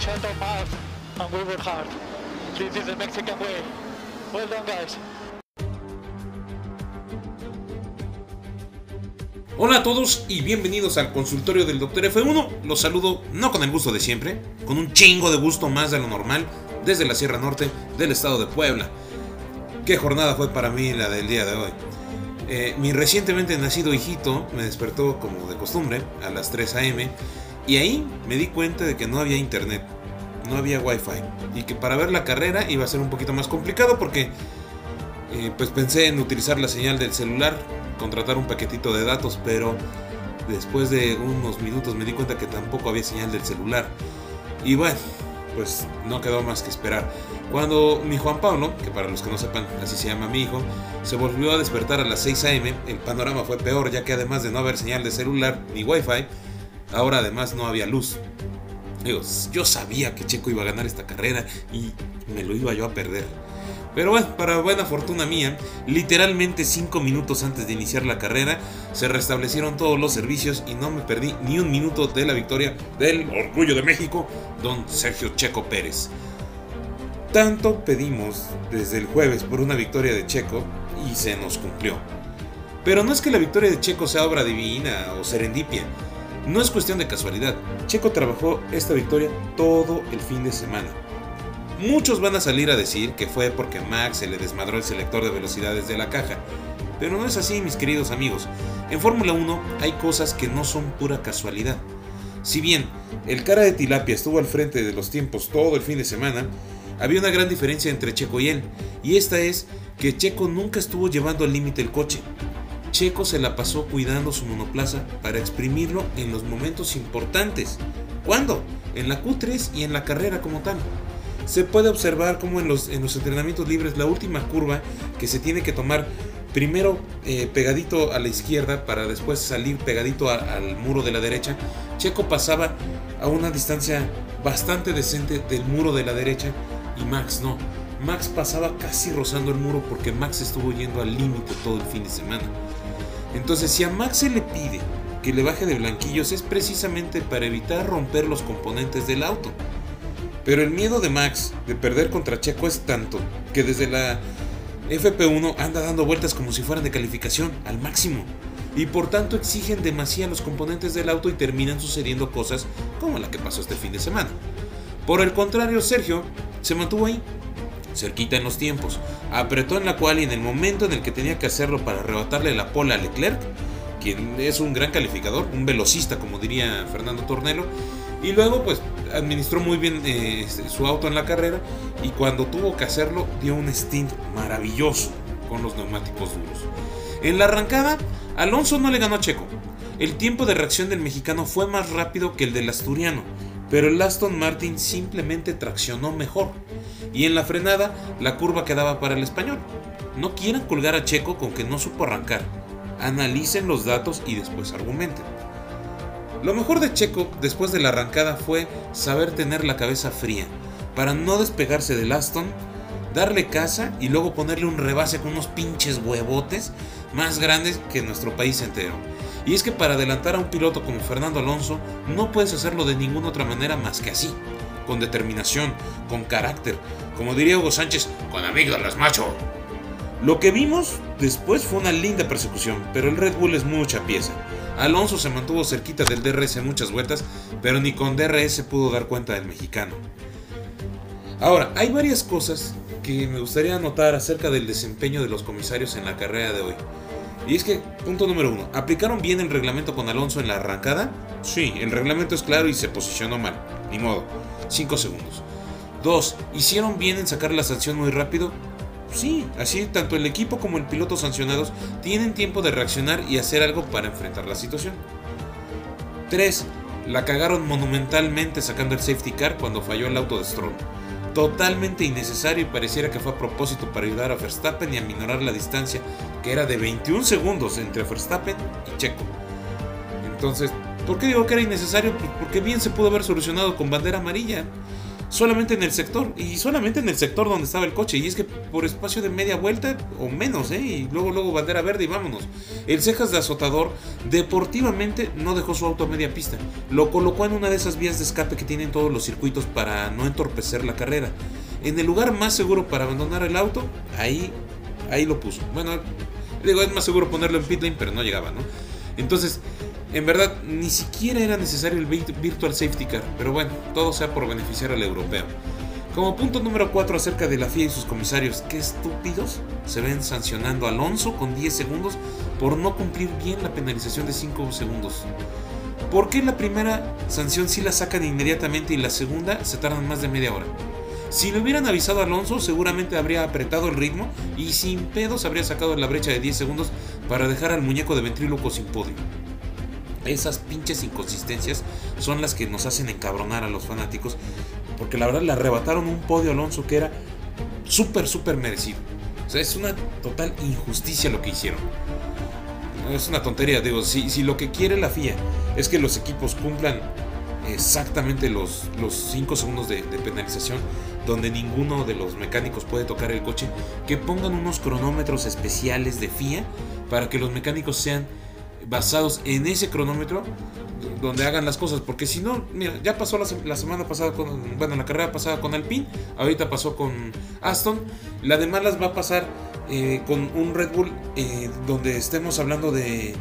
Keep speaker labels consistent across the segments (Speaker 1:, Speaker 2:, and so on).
Speaker 1: shut our mouth and we work hard. This is the Mexican way. Well done, guys.
Speaker 2: Hola a todos y bienvenidos al consultorio del Dr. F1. Los saludo no con el gusto de siempre, con un chingo de gusto más de lo normal desde la Sierra Norte del estado de Puebla. Qué jornada fue para mí la del día de hoy. Eh, mi recientemente nacido hijito me despertó como de costumbre a las 3 a.m. y ahí me di cuenta de que no había internet, no había wifi y que para ver la carrera iba a ser un poquito más complicado porque eh, pues pensé en utilizar la señal del celular, contratar un paquetito de datos, pero después de unos minutos me di cuenta que tampoco había señal del celular. Y bueno, pues no quedó más que esperar. Cuando mi Juan Pablo, que para los que no sepan así se llama mi hijo, se volvió a despertar a las 6 a.m., el panorama fue peor ya que además de no haber señal de celular ni wifi, ahora además no había luz. Digo, yo sabía que Checo iba a ganar esta carrera y me lo iba yo a perder. Pero bueno, para buena fortuna mía, literalmente 5 minutos antes de iniciar la carrera, se restablecieron todos los servicios y no me perdí ni un minuto de la victoria del Orgullo de México, don Sergio Checo Pérez. Tanto pedimos desde el jueves por una victoria de Checo y se nos cumplió. Pero no es que la victoria de Checo sea obra divina o serendipia, no es cuestión de casualidad. Checo trabajó esta victoria todo el fin de semana. Muchos van a salir a decir que fue porque Max se le desmadró el selector de velocidades de la caja. Pero no es así, mis queridos amigos. En Fórmula 1 hay cosas que no son pura casualidad. Si bien el cara de tilapia estuvo al frente de los tiempos todo el fin de semana, había una gran diferencia entre Checo y él, y esta es que Checo nunca estuvo llevando al límite el coche. Checo se la pasó cuidando su monoplaza para exprimirlo en los momentos importantes. ¿Cuándo? En la Q3 y en la carrera como tal se puede observar como en los, en los entrenamientos libres la última curva que se tiene que tomar primero eh, pegadito a la izquierda para después salir pegadito al muro de la derecha, Checo pasaba a una distancia bastante decente del muro de la derecha y Max no. Max pasaba casi rozando el muro porque Max estuvo yendo al límite todo el fin de semana. Entonces si a Max se le pide que le baje de blanquillos es precisamente para evitar romper los componentes del auto. Pero el miedo de Max de perder contra Checo es tanto que desde la FP1 anda dando vueltas como si fueran de calificación al máximo. Y por tanto exigen demasiado los componentes del auto y terminan sucediendo cosas como la que pasó este fin de semana. Por el contrario, Sergio se mantuvo ahí, cerquita en los tiempos, apretó en la cual y en el momento en el que tenía que hacerlo para arrebatarle la pola a Leclerc, quien es un gran calificador, un velocista como diría Fernando Tornelo, y luego pues administró muy bien eh, este, su auto en la carrera y cuando tuvo que hacerlo dio un stint maravilloso con los neumáticos duros. En la arrancada, Alonso no le ganó a Checo. El tiempo de reacción del mexicano fue más rápido que el del asturiano, pero el Aston Martin simplemente traccionó mejor. Y en la frenada, la curva quedaba para el español. No quieran colgar a Checo con que no supo arrancar. Analicen los datos y después argumenten. Lo mejor de Checo después de la arrancada fue saber tener la cabeza fría, para no despegarse del Aston, darle casa y luego ponerle un rebase con unos pinches huevotes más grandes que nuestro país entero. Y es que para adelantar a un piloto como Fernando Alonso no puedes hacerlo de ninguna otra manera más que así, con determinación, con carácter, como diría Hugo Sánchez, con amígdalas macho. Lo que vimos después fue una linda persecución, pero el Red Bull es mucha pieza. Alonso se mantuvo cerquita del DRS muchas vueltas, pero ni con DRS pudo dar cuenta del mexicano. Ahora, hay varias cosas que me gustaría anotar acerca del desempeño de los comisarios en la carrera de hoy. Y es que, punto número uno, ¿aplicaron bien el reglamento con Alonso en la arrancada? Sí, el reglamento es claro y se posicionó mal. Ni modo. 5 segundos. 2. ¿Hicieron bien en sacar la sanción muy rápido? Sí, así tanto el equipo como el piloto sancionados tienen tiempo de reaccionar y hacer algo para enfrentar la situación. 3. La cagaron monumentalmente sacando el safety car cuando falló el auto de Stroll. Totalmente innecesario y pareciera que fue a propósito para ayudar a Verstappen y a minorar la distancia, que era de 21 segundos entre Verstappen y Checo. Entonces, ¿por qué digo que era innecesario? Pues porque bien se pudo haber solucionado con bandera amarilla. Solamente en el sector, y solamente en el sector donde estaba el coche, y es que por espacio de media vuelta o menos, ¿eh? y luego, luego bandera verde y vámonos. El cejas de azotador deportivamente no dejó su auto a media pista, lo colocó en una de esas vías de escape que tienen todos los circuitos para no entorpecer la carrera. En el lugar más seguro para abandonar el auto, ahí, ahí lo puso. Bueno, digo, es más seguro ponerlo en pit lane, pero no llegaba, ¿no? Entonces, en verdad, ni siquiera era necesario el Virtual Safety Car, pero bueno, todo sea por beneficiar al europeo. Como punto número 4 acerca de la FIA y sus comisarios, qué estúpidos se ven sancionando a Alonso con 10 segundos por no cumplir bien la penalización de 5 segundos. ¿Por qué la primera sanción sí la sacan inmediatamente y la segunda se tardan más de media hora? Si le hubieran avisado a Alonso, seguramente habría apretado el ritmo y sin pedos habría sacado la brecha de 10 segundos para dejar al muñeco de ventríloco sin podio. Esas pinches inconsistencias son las que nos hacen encabronar a los fanáticos, porque la verdad le arrebataron un podio a Alonso que era súper, súper merecido. O sea, es una total injusticia lo que hicieron. Es una tontería, digo, si, si lo que quiere la FIA es que los equipos cumplan exactamente los 5 segundos de, penalización donde ninguno de los mecánicos puede tocar el coche, que pongan unos cronómetros especiales de FIA para que los mecánicos sean basados en ese cronómetro donde hagan las cosas, porque si no, mira, ya pasó la, semana pasada con, bueno, la carrera pasada con Alpine, ahorita pasó con Aston, la de malas va a pasar eh, con un Red Bull eh, donde estemos hablando de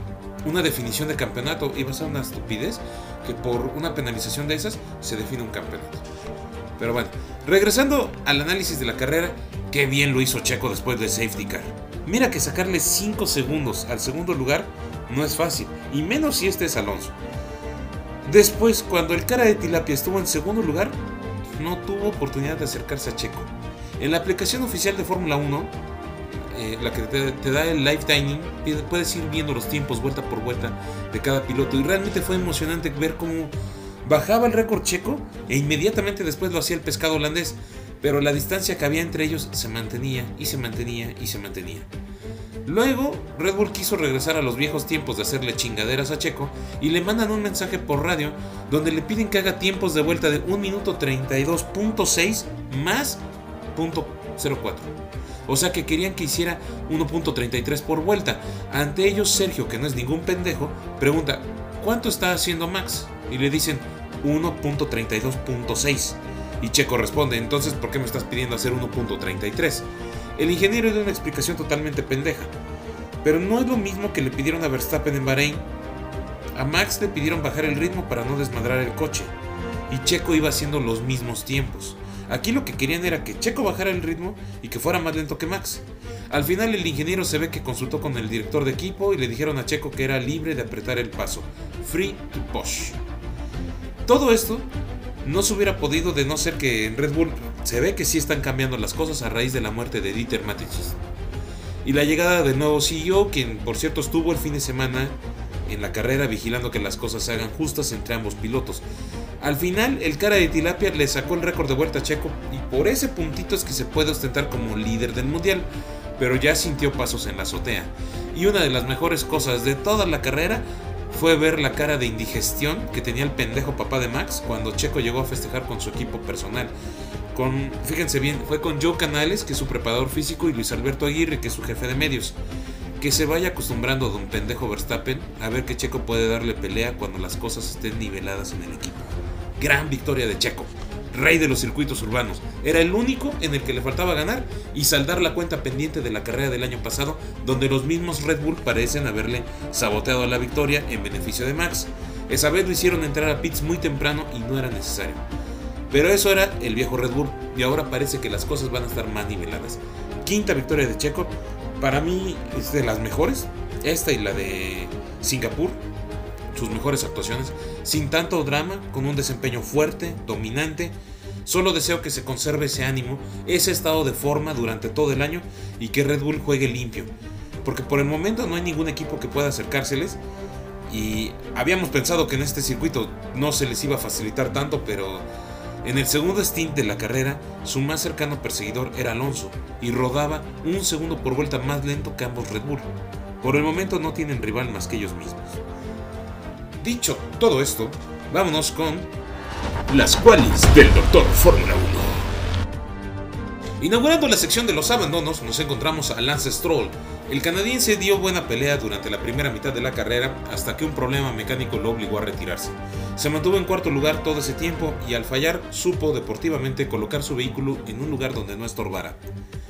Speaker 2: una definición de campeonato y va a ser una estupidez que por una penalización de esas se define un campeonato. Pero bueno, regresando al análisis de la carrera, qué bien lo hizo Checo después de safety car. Mira que sacarle 5 segundos al segundo lugar no es fácil, y menos si este es Alonso. Después, cuando el cara de Tilapia estuvo en segundo lugar, no tuvo oportunidad de acercarse a Checo. En la aplicación oficial de Fórmula 1, eh, la que te, da el live dining, puedes ir viendo los tiempos vuelta por vuelta de cada piloto. Y realmente fue emocionante ver cómo bajaba el récord checo e inmediatamente después lo hacía el pescado holandés. Pero la distancia que había entre ellos se mantenía y se mantenía y se mantenía. Luego, Red Bull quiso regresar a los viejos tiempos de hacerle chingaderas a Checo y le mandan un mensaje por radio donde le piden que haga tiempos de vuelta de 1 minuto 32.6 más .04. O sea que querían que hiciera 1.33 por vuelta. Ante ellos, Sergio, que no es ningún pendejo, pregunta, ¿cuánto está haciendo Max? Y le dicen 1.32.6. Y Checo responde, entonces, ¿por qué me estás pidiendo hacer 1.33? El ingeniero dio una explicación totalmente pendeja. Pero no es lo mismo que le pidieron a Verstappen en Bahrein. A Max le pidieron bajar el ritmo para no desmadrar el coche. Y Checo iba haciendo los mismos tiempos. Aquí lo que querían era que Checo bajara el ritmo y que fuera más lento que Max. Al final el ingeniero se ve que consultó con el director de equipo y le dijeron a Checo que era libre de apretar el paso. Free to push. Todo esto no se hubiera podido de no ser que en Red Bull se ve que sí están cambiando las cosas a raíz de la muerte de Dieter Mateschitz. Y la llegada del nuevo CEO, quien por cierto estuvo el fin de semana en la carrera vigilando que las cosas se hagan justas entre ambos pilotos. Al final, el cara de Tilapia le sacó el récord de vuelta a Checo y por ese puntito es que se puede ostentar como líder del mundial, pero ya sintió pasos en la azotea. Y una de las mejores cosas de toda la carrera fue ver la cara de indigestión que tenía el pendejo papá de Max cuando Checo llegó a festejar con su equipo personal. Fíjense bien, fue con Joe Canales, que es su preparador físico, y Luis Alberto Aguirre, que es su jefe de medios. Que se vaya acostumbrando a don pendejo Verstappen a ver que Checo puede darle pelea cuando las cosas estén niveladas en el equipo. Gran victoria de Checo, rey de los circuitos urbanos. Era el único en el que le faltaba ganar y saldar la cuenta pendiente de la carrera del año pasado, donde los mismos Red Bull parecen haberle saboteado la victoria en beneficio de Max. Esa vez lo hicieron entrar a pits muy temprano y no era necesario. Pero eso era el viejo Red Bull y ahora parece que las cosas van a estar más niveladas. Quinta victoria de Checo, para mí es de las mejores. Esta y la de Singapur, sus mejores actuaciones, sin tanto drama, con un desempeño fuerte, dominante. Solo deseo que se conserve ese ánimo, ese estado de forma durante todo el año y que Red Bull juegue limpio. Porque por el momento no hay ningún equipo que pueda acercárseles. Y habíamos pensado que en este circuito no se les iba a facilitar tanto, pero en el segundo stint de la carrera, su más cercano perseguidor era Alonso y rodaba un segundo por vuelta más lento que ambos Red Bull. Por el momento no tienen rival más que ellos mismos. Dicho todo esto, vámonos con las cuales del Doctor Fórmula 1. Inaugurando la sección de los abandonos, nos encontramos a Lance Stroll. El canadiense dio buena pelea durante la primera mitad de la carrera hasta que un problema mecánico lo obligó a retirarse. Se mantuvo en cuarto lugar todo ese tiempo y al fallar supo deportivamente colocar su vehículo en un lugar donde no estorbara.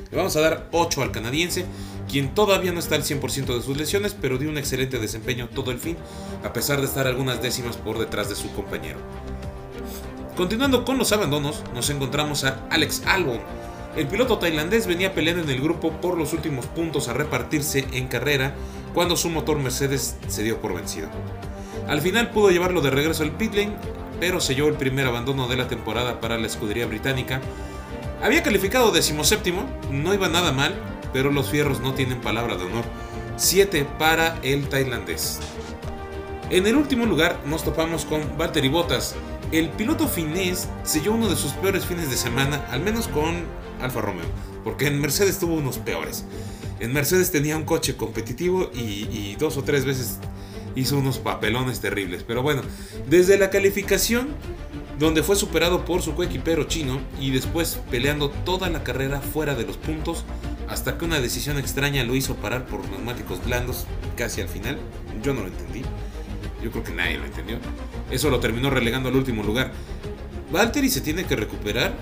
Speaker 2: Le vamos a dar 8 al canadiense, quien todavía no está al 100% de sus lesiones, pero dio un excelente desempeño todo el fin, a pesar de estar algunas décimas por detrás de su compañero. Continuando con los abandonos, nos encontramos a Alex Albon, el piloto tailandés venía peleando en el grupo por los últimos puntos a repartirse en carrera cuando su motor Mercedes se dio por vencido. Al final pudo llevarlo de regreso al pit lane, pero selló el primer abandono de la temporada para la escudería británica. Había calificado decimoséptimo, no iba nada mal, pero los fierros no tienen palabra de honor. 7 para el tailandés. En el último lugar nos topamos con Valtteri Bottas. El piloto finés selló uno de sus peores fines de semana, al menos con Alfa Romeo, porque en Mercedes tuvo unos peores. En Mercedes tenía un coche competitivo y, dos o tres veces hizo unos papelones terribles. Pero bueno, desde la calificación, donde fue superado por su coequipero chino y después peleando toda la carrera fuera de los puntos, hasta que una decisión extraña lo hizo parar por neumáticos blandos casi al final. Yo no lo entendí. Yo creo que nadie lo entendió. Eso lo terminó relegando al último lugar. Valtteri se tiene que recuperar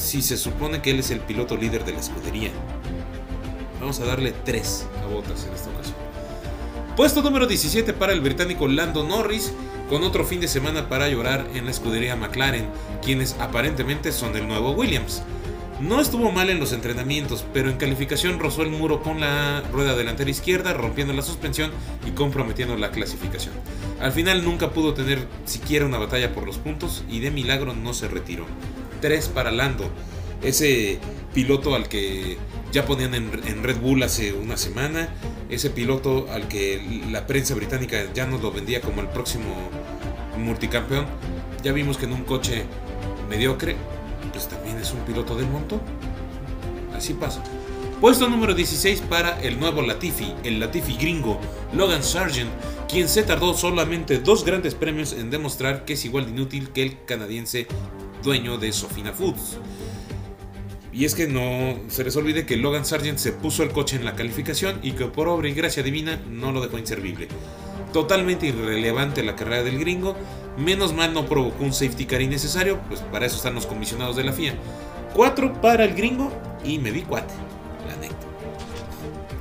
Speaker 2: si se supone que él es el piloto líder de la escudería. Vamos a darle 3 a Botas en esta ocasión. Puesto número 17 para el británico Lando Norris, con otro fin de semana para llorar en la escudería McLaren, quienes aparentemente son el nuevo Williams. No estuvo mal en los entrenamientos, pero en calificación rozó el muro con la rueda delantera izquierda, rompiendo la suspensión y comprometiendo la clasificación. Al final nunca pudo tener siquiera una batalla por los puntos y de milagro no se retiró. 3 para Lando. Ese piloto al que ya ponían en, Red Bull hace una semana. Ese piloto al que la prensa británica ya nos lo vendía como el próximo multicampeón. Ya vimos que en un coche mediocre, pues también es un piloto del montón. Así pasa. Puesto número 16 para el nuevo Latifi, el Latifi gringo, Logan Sargent, quien se tardó solamente dos grandes premios en demostrar que es igual de inútil que el canadiense dueño de Sofina Foods. Y es que no se les olvide que Logan Sargent se puso el coche en la calificación y que por obra y gracia divina no lo dejó inservible. Totalmente irrelevante la carrera del gringo, menos mal no provocó un safety car innecesario, pues para eso están los comisionados de la FIA. 4 para el gringo y me vi cuate, la neta.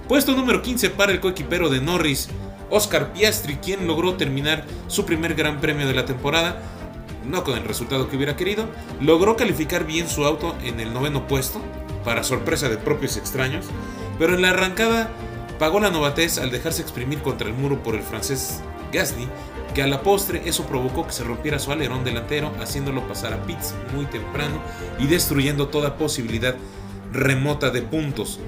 Speaker 2: Puesto número 15 para el coequipero de Norris, Oscar Piastri, quien logró terminar su primer gran premio de la temporada no con el resultado que hubiera querido, logró calificar bien su auto en el noveno puesto, para sorpresa de propios extraños, pero en la arrancada pagó la novatez al dejarse exprimir contra el muro por el francés Gasly, que a la postre eso provocó que se rompiera su alerón delantero, haciéndolo pasar a pits muy temprano y destruyendo toda posibilidad remota de puntos.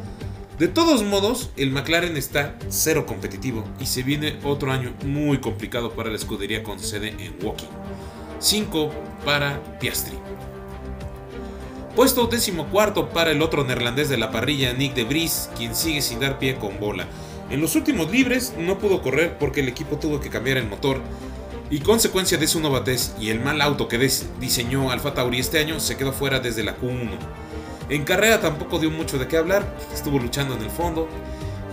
Speaker 2: De todos modos, el McLaren está cero competitivo y se viene otro año muy complicado para la escudería con sede en Woking. 5 para Piastri. Puesto décimo cuarto para el otro neerlandés de la parrilla, Nick de Vries, quien sigue sin dar pie con bola. En los últimos libres no pudo correr porque el equipo tuvo que cambiar el motor y consecuencia de su novatez y el mal auto que diseñó Alfa Tauri este año se quedó fuera desde la Q1. En carrera tampoco dio mucho de qué hablar, estuvo luchando en el fondo.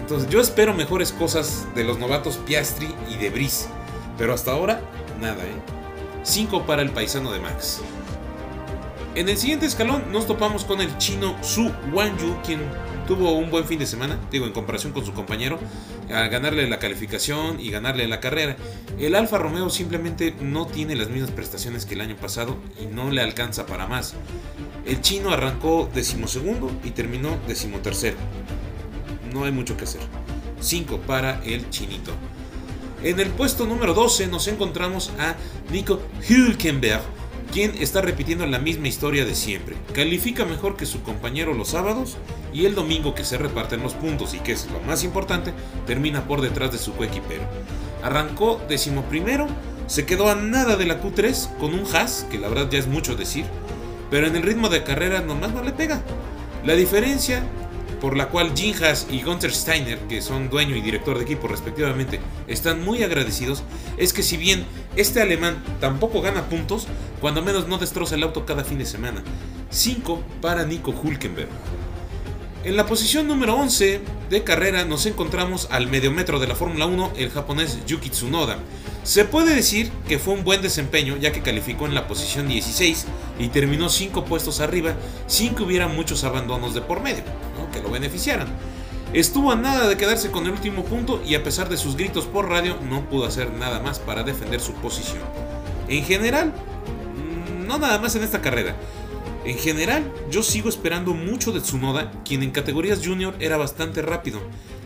Speaker 2: Entonces yo espero mejores cosas de los novatos Piastri y de Vries, pero hasta ahora nada, ¿eh? 5 para el paisano de Max. En el siguiente escalón nos topamos con el chino Su Wanyu, quien tuvo un buen fin de semana, digo, en comparación con su compañero, a ganarle la calificación y ganarle la carrera. El Alfa Romeo simplemente no tiene las mismas prestaciones que el año pasado y no le alcanza para más. El chino arrancó decimosegundo y terminó decimotercero. No hay mucho que hacer. 5 para el chinito. En el puesto número 12 nos encontramos a Nico Hülkenberg, quien está repitiendo la misma historia de siempre. Califica mejor que su compañero los sábados y el domingo que se reparten los puntos y que es lo más importante, termina por detrás de su coequipero. Arrancó decimoprimero, se quedó a nada de la Q3 con un Haas, que la verdad ya es mucho decir, pero en el ritmo de carrera nomás no le pega. La diferencia por la cual Jim Haas y Gunther Steiner, que son dueño y director de equipo respectivamente, están muy agradecidos, es que si bien este alemán tampoco gana puntos, cuando menos no destroza el auto cada fin de semana. 5 para Nico Hulkenberg. En la posición número 11 de carrera nos encontramos al mediometro de la Fórmula 1, el japonés Yuki Tsunoda. Se puede decir que fue un buen desempeño ya que calificó en la posición 16 y terminó 5 puestos arriba sin que hubiera muchos abandonos de por medio, lo beneficiaran. Estuvo a nada de quedarse con el último punto y a pesar de sus gritos por radio no pudo hacer nada más para defender su posición. En general, no nada más en esta carrera, en general, yo sigo esperando mucho de Tsunoda, quien en categorías junior era bastante rápido,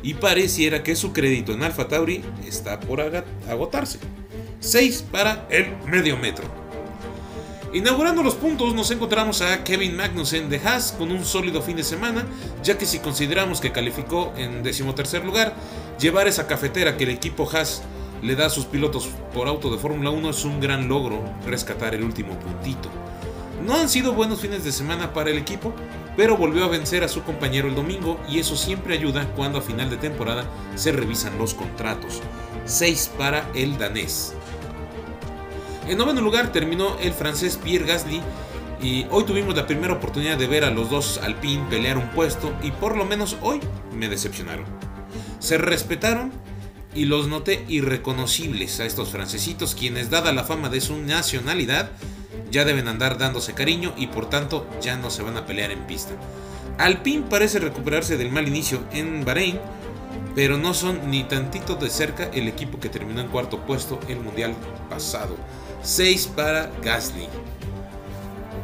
Speaker 2: y pareciera que su crédito en Alpha Tauri está por agotarse. 6 para el medio metro. Inaugurando los puntos nos encontramos a Kevin Magnussen de Haas con un sólido fin de semana, ya que si consideramos que calificó en decimotercer lugar, llevar esa cafetera que el equipo Haas le da a sus pilotos por auto de Fórmula 1 es un gran logro rescatar el último puntito. No han sido buenos fines de semana para el equipo, pero volvió a vencer a su compañero el domingo y eso siempre ayuda cuando a final de temporada se revisan los contratos. 6 para el danés. En noveno lugar terminó el francés Pierre Gasly y hoy tuvimos la primera oportunidad de ver a los dos Alpine pelear un puesto y por lo menos hoy me decepcionaron. Se respetaron y los noté irreconocibles a estos francesitos quienes dada la fama de su nacionalidad ya deben andar dándose cariño y por tanto ya no se van a pelear en pista. Alpine parece recuperarse del mal inicio en Bahrein, pero no son ni tantito de cerca el equipo que terminó en cuarto puesto el mundial pasado. 6 para Gasly.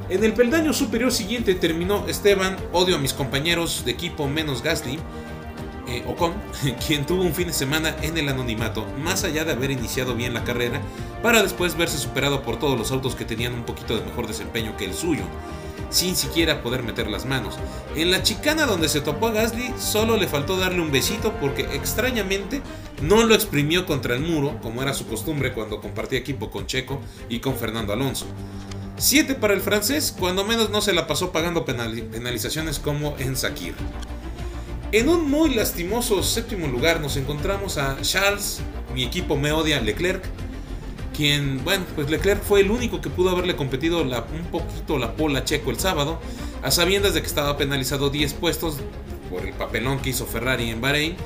Speaker 2: En el peldaño superior siguiente terminó Esteban, odio a mis compañeros de equipo menos Gasly, eh, Ocon, quien tuvo un fin de semana en el anonimato, más allá de haber iniciado bien la carrera, para después verse superado por todos los autos que tenían un poquito de mejor desempeño que el suyo, sin siquiera poder meter las manos. En la chicana donde se topó a Gasly, solo le faltó darle un besito porque extrañamente no lo exprimió contra el muro, como era su costumbre cuando compartía equipo con Checo y con Fernando Alonso. 7 para el francés, cuando menos no se la pasó pagando penalizaciones como en Sakir. En un muy lastimoso séptimo lugar nos encontramos a Charles, mi equipo me odia, Leclerc, quien, bueno, pues Leclerc fue el único que pudo haberle competido un poquito la pola checo el sábado, a sabiendas de que estaba penalizado 10 puestos por el papelón que hizo Ferrari en Bahrein.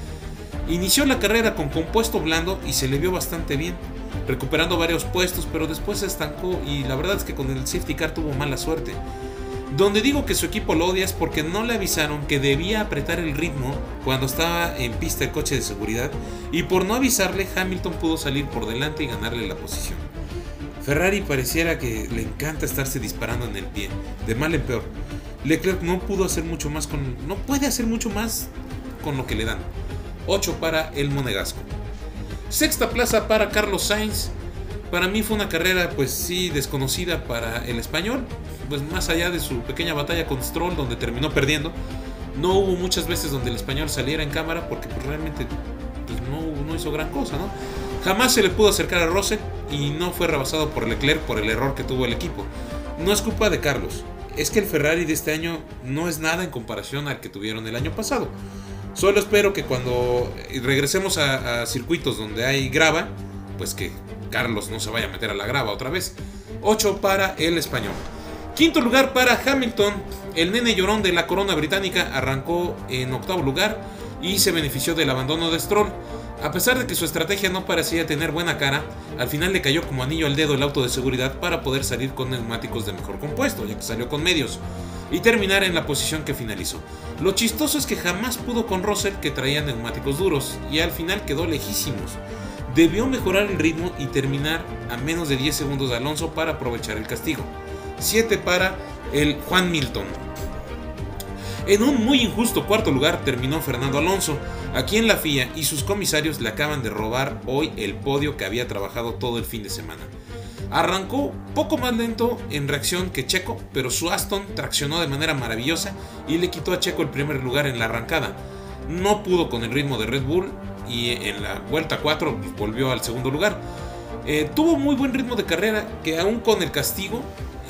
Speaker 2: Inició la carrera con compuesto blando y se le vio bastante bien, recuperando varios puestos, pero después se estancó y la verdad es que con el safety car tuvo mala suerte. Donde digo que su equipo lo odia es porque no le avisaron que debía apretar el ritmo cuando estaba en pista el coche de seguridad y por no avisarle Hamilton pudo salir por delante y ganarle la posición. Ferrari pareciera que le encanta estarse disparando en el pie, de mal en peor. Leclerc no pudo hacer mucho más con no puede hacer mucho más con lo que le dan. 8 para el monegasco. Sexta plaza para Carlos Sainz. Para mí fue una carrera pues sí desconocida para el español, pues más allá de su pequeña batalla con Stroll donde terminó perdiendo, no hubo muchas veces donde el español saliera en cámara porque pues, realmente pues, no, hizo gran cosa, ¿no? Jamás se le pudo acercar a Russell y no fue rebasado por Leclerc por el error que tuvo el equipo. No es culpa de Carlos, es que el Ferrari de este año no es nada en comparación al que tuvieron el año pasado. Solo espero que cuando regresemos a, a circuitos donde hay grava, pues que Carlos no se vaya a meter a la grava otra vez. 8 para el español. Quinto lugar para Hamilton. El nene llorón de la corona británica arrancó en octavo lugar y se benefició del abandono de Stroll. A pesar de que su estrategia no parecía tener buena cara, al final le cayó como anillo al dedo el auto de seguridad para poder salir con neumáticos de mejor compuesto, ya que salió con medios, y terminar en la posición que finalizó. Lo chistoso es que jamás pudo con Russell que traía neumáticos duros, y al final quedó lejísimos. Debió mejorar el ritmo y terminar a menos de 10 segundos de Alonso para aprovechar el castigo. 7 para el Juan Milton. En un muy injusto cuarto lugar terminó Fernando Alonso, a quien la FIA y sus comisarios le acaban de robar hoy el podio que había trabajado todo el fin de semana. Arrancó poco más lento en reacción que Checo, pero su Aston traccionó de manera maravillosa y le quitó a Checo el primer lugar en la arrancada. No pudo con el ritmo de Red Bull y en la vuelta 4 volvió al segundo lugar. Eh, tuvo muy buen ritmo de carrera que aún con el castigo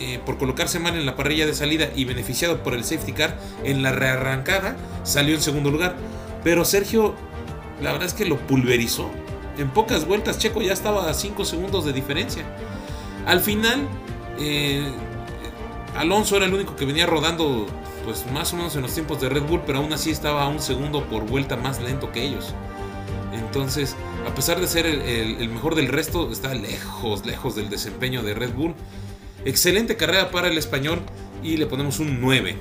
Speaker 2: eh, por colocarse mal en la parrilla de salida y beneficiado por el safety car en la rearrancada, salió en segundo lugar. Pero Sergio, la verdad es que lo pulverizó. En pocas vueltas Checo ya estaba a 5 segundos de diferencia. Al final, eh, Alonso era el único que venía rodando pues más o menos en los tiempos de Red Bull, pero aún así estaba a un segundo por vuelta más lento que ellos. Entonces, a pesar de ser el, mejor del resto, está lejos, lejos del desempeño de Red Bull. Excelente carrera para el español y le ponemos un 9.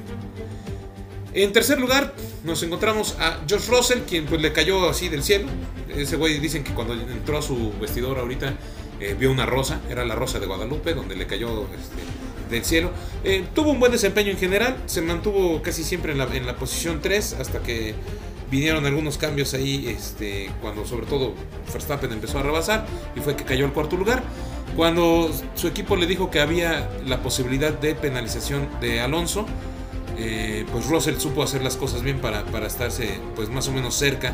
Speaker 2: En tercer lugar, nos encontramos a Josh Russell, quien pues le cayó así del cielo. Ese güey dicen que cuando entró a su vestidor ahorita eh, vio una rosa, era la rosa de Guadalupe, donde le cayó este, del cielo. Eh, tuvo un buen desempeño en general, se mantuvo casi siempre en la, posición 3 hasta que vinieron algunos cambios ahí, este, cuando sobre todo Verstappen empezó a rebasar y fue que cayó al cuarto lugar. Cuando su equipo le dijo que había la posibilidad de penalización de Alonso, eh, pues Russell supo hacer las cosas bien para, para estarse pues más o menos cerca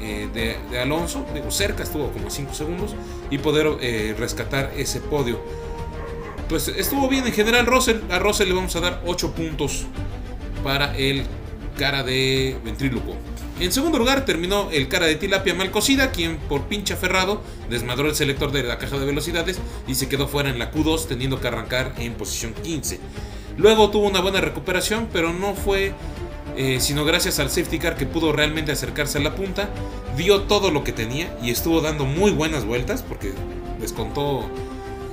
Speaker 2: eh, de, Alonso, digo cerca, estuvo como 5 segundos y poder eh, rescatar ese podio. Pues estuvo bien en general Russell, a Russell le vamos a dar 8 puntos para el cara de ventríloco. En segundo lugar terminó el cara de tilapia mal cocida, quien por pinche aferrado desmadró el selector de la caja de velocidades y se quedó fuera en la Q2 teniendo que arrancar en posición 15. Luego tuvo una buena recuperación, pero no fue eh, sino gracias al safety car que pudo realmente acercarse a la punta, dio todo lo que tenía y estuvo dando muy buenas vueltas porque descontó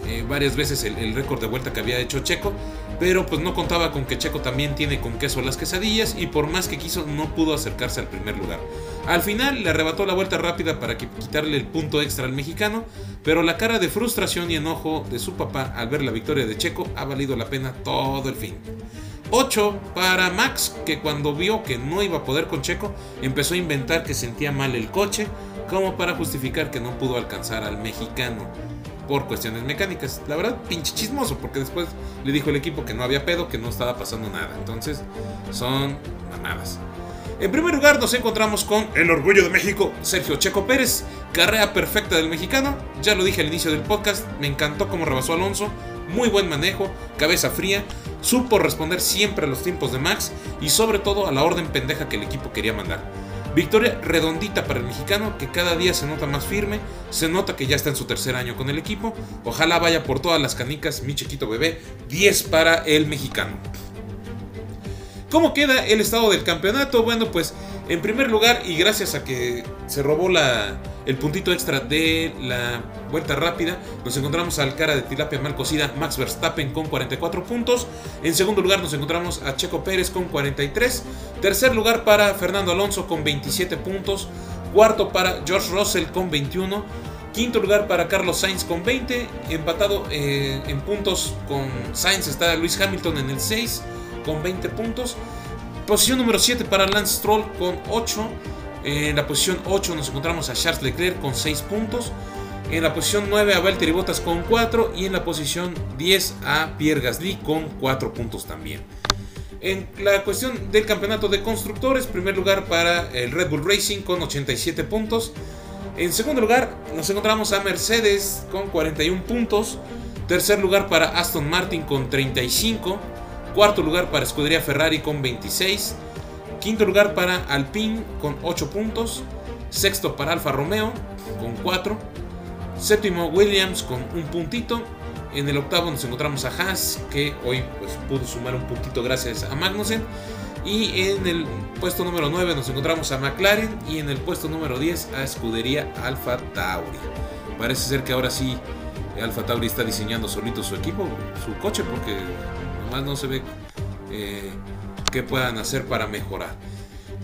Speaker 2: eh, varias veces el, récord de vuelta que había hecho Checo, pero pues no contaba con que Checo también tiene con queso las quesadillas y por más que quiso no pudo acercarse al primer lugar. Al final le arrebató la vuelta rápida para quitarle el punto extra al mexicano, pero la cara de frustración y enojo de su papá al ver la victoria de Checo ha valido la pena todo el fin. 8 para Max, que cuando vio que no iba a poder con Checo, empezó a inventar que sentía mal el coche, como para justificar que no pudo alcanzar al mexicano por cuestiones mecánicas. La verdad, pinche chismoso, porque después le dijo el equipo que no había pedo, que no estaba pasando nada. Entonces, son mamadas. En primer lugar nos encontramos con el orgullo de México, Sergio Checo Pérez, carrera perfecta del mexicano, ya lo dije al inicio del podcast, me encantó cómo rebasó Alonso, muy buen manejo, cabeza fría, supo responder siempre a los tiempos de Max y sobre todo a la orden pendeja que el equipo quería mandar. Victoria redondita para el mexicano que cada día se nota más firme, se nota que ya está en su tercer año con el equipo, ojalá vaya por todas las canicas, mi chiquito bebé, 10 para el mexicano. ¿Cómo queda el estado del campeonato? Bueno, pues en primer lugar, y gracias a que se robó el puntito extra de la vuelta rápida, nos encontramos al cara de tilapia mal cocida Max Verstappen con 44 puntos. En segundo lugar nos encontramos a Checo Pérez con 43. Tercer lugar para Fernando Alonso con 27 puntos. Cuarto para George Russell con 21. Quinto lugar para Carlos Sainz con 20. Empatado eh, en puntos con Sainz está Luis Hamilton en el 6 con 20 puntos. Posición número 7 para Lance Stroll con 8. En la posición 8 nos encontramos a Charles Leclerc con 6 puntos. En la posición 9 a Valtteri Bottas con 4. Y en la posición 10 a Pierre Gasly con 4 puntos también. En la cuestión del campeonato de constructores, primer lugar para el Red Bull Racing con 87 puntos. En segundo lugar nos encontramos a Mercedes con 41 puntos. Tercer lugar para Aston Martin con 35. Cuarto lugar para Escudería Ferrari con 26. Quinto lugar para Alpine con 8 puntos. Sexto para Alfa Romeo con 4. Séptimo Williams con un puntito. En el octavo nos encontramos a Haas, que hoy pues, pudo sumar un puntito gracias a Magnussen. Y en el puesto número 9 nos encontramos a McLaren. Y en el puesto número 10 a Escudería Alfa Tauri. Parece ser que ahora sí Alfa Tauri está diseñando solito su equipo, su coche, porque más no se ve eh, qué puedan hacer para mejorar.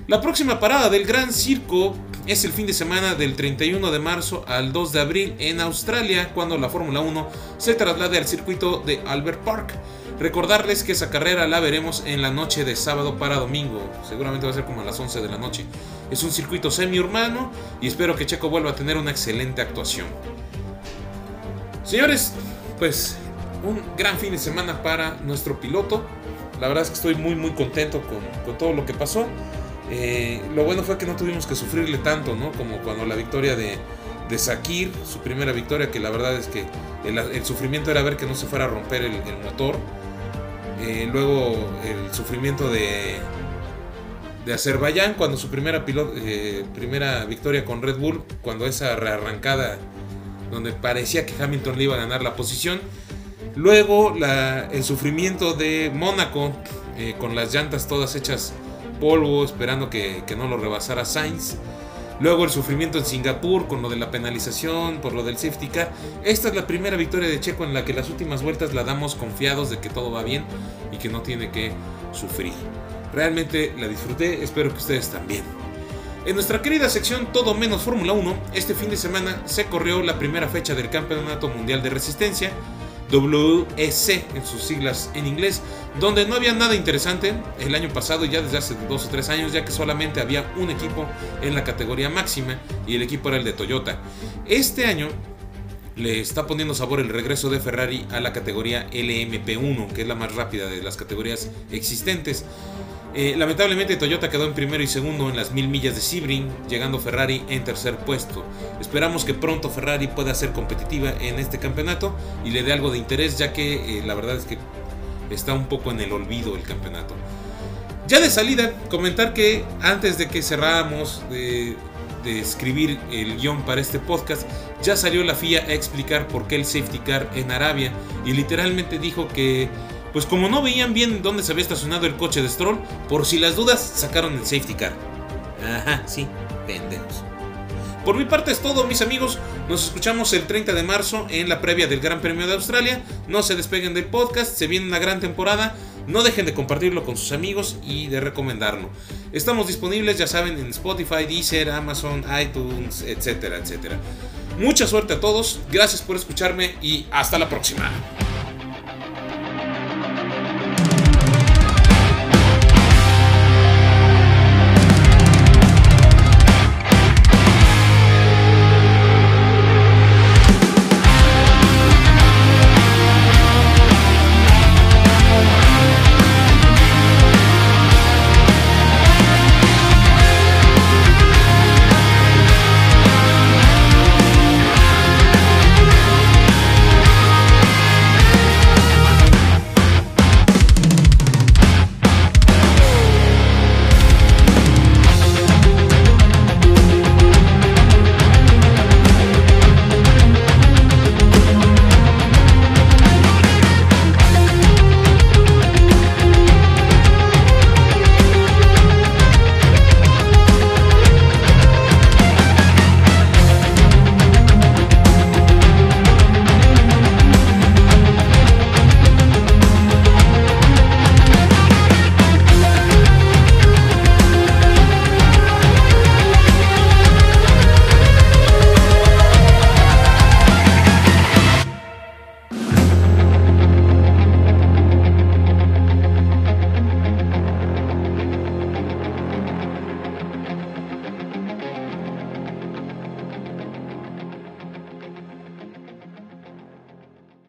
Speaker 2: La próxima parada del Gran Circo es el fin de semana del 31 de marzo al 2 de abril en Australia, cuando la Fórmula 1 se traslade al circuito de Albert Park. Recordarles que esa carrera la veremos en la noche de sábado para domingo, seguramente va a ser como a las 11 de la noche. Es un circuito semi-urbano y espero que Checo vuelva a tener una excelente actuación. Señores, pues un gran fin de semana para nuestro piloto. La verdad es que estoy muy muy contento con, todo lo que pasó. Eh, lo bueno fue que no tuvimos que sufrirle tanto, ¿no? Como cuando la victoria de, de Sakir, su primera victoria, que la verdad es que el, sufrimiento era ver que no se fuera a romper el, motor. Eh, luego el sufrimiento de, de Azerbaiyán, cuando su primera, eh, primera victoria con Red Bull, cuando esa rearrancada donde parecía que Hamilton le iba a ganar la posición. Luego el sufrimiento de Mónaco, eh, con las llantas todas hechas polvo, esperando que, que no lo rebasara Sainz. Luego el sufrimiento en Singapur con lo de la penalización, por lo del safety car. Esta es la primera victoria de Checo en la que las últimas vueltas la damos confiados de que todo va bien y que no tiene que sufrir. Realmente la disfruté, espero que ustedes también. En nuestra querida sección Todo menos Fórmula 1, este fin de semana se corrió la primera fecha del Campeonato Mundial de Resistencia, WEC en sus siglas en inglés, donde no había nada interesante el año pasado, ya desde hace dos o tres años, ya que solamente había un equipo en la categoría máxima y el equipo era el de Toyota. Este año le está poniendo sabor el regreso de Ferrari a la categoría LMP1, que es la más rápida de las categorías existentes. Eh, lamentablemente Toyota quedó en primero y segundo en las mil millas de Sebring, llegando Ferrari en tercer puesto. Esperamos que pronto Ferrari pueda ser competitiva en este campeonato y le dé algo de interés, ya que eh, la verdad es que está un poco en el olvido el campeonato. Ya de salida, comentar que antes de que cerráramos de, de escribir el guion para este podcast, ya salió la FIA a explicar por qué el safety car en Arabia y literalmente dijo que pues como no veían bien dónde se había estacionado el coche de Stroll, por si las dudas sacaron el safety car. Ajá, sí, pendejos. Por mi parte es todo, mis amigos. Nos escuchamos el 30 de marzo en la previa del Gran Premio de Australia. No se despeguen del podcast, se viene una gran temporada. No dejen de compartirlo con sus amigos y de recomendarlo. Estamos disponibles, ya saben, en Spotify, Deezer, Amazon, iTunes, etcétera, etcétera. Mucha suerte a todos, gracias por escucharme y hasta la próxima.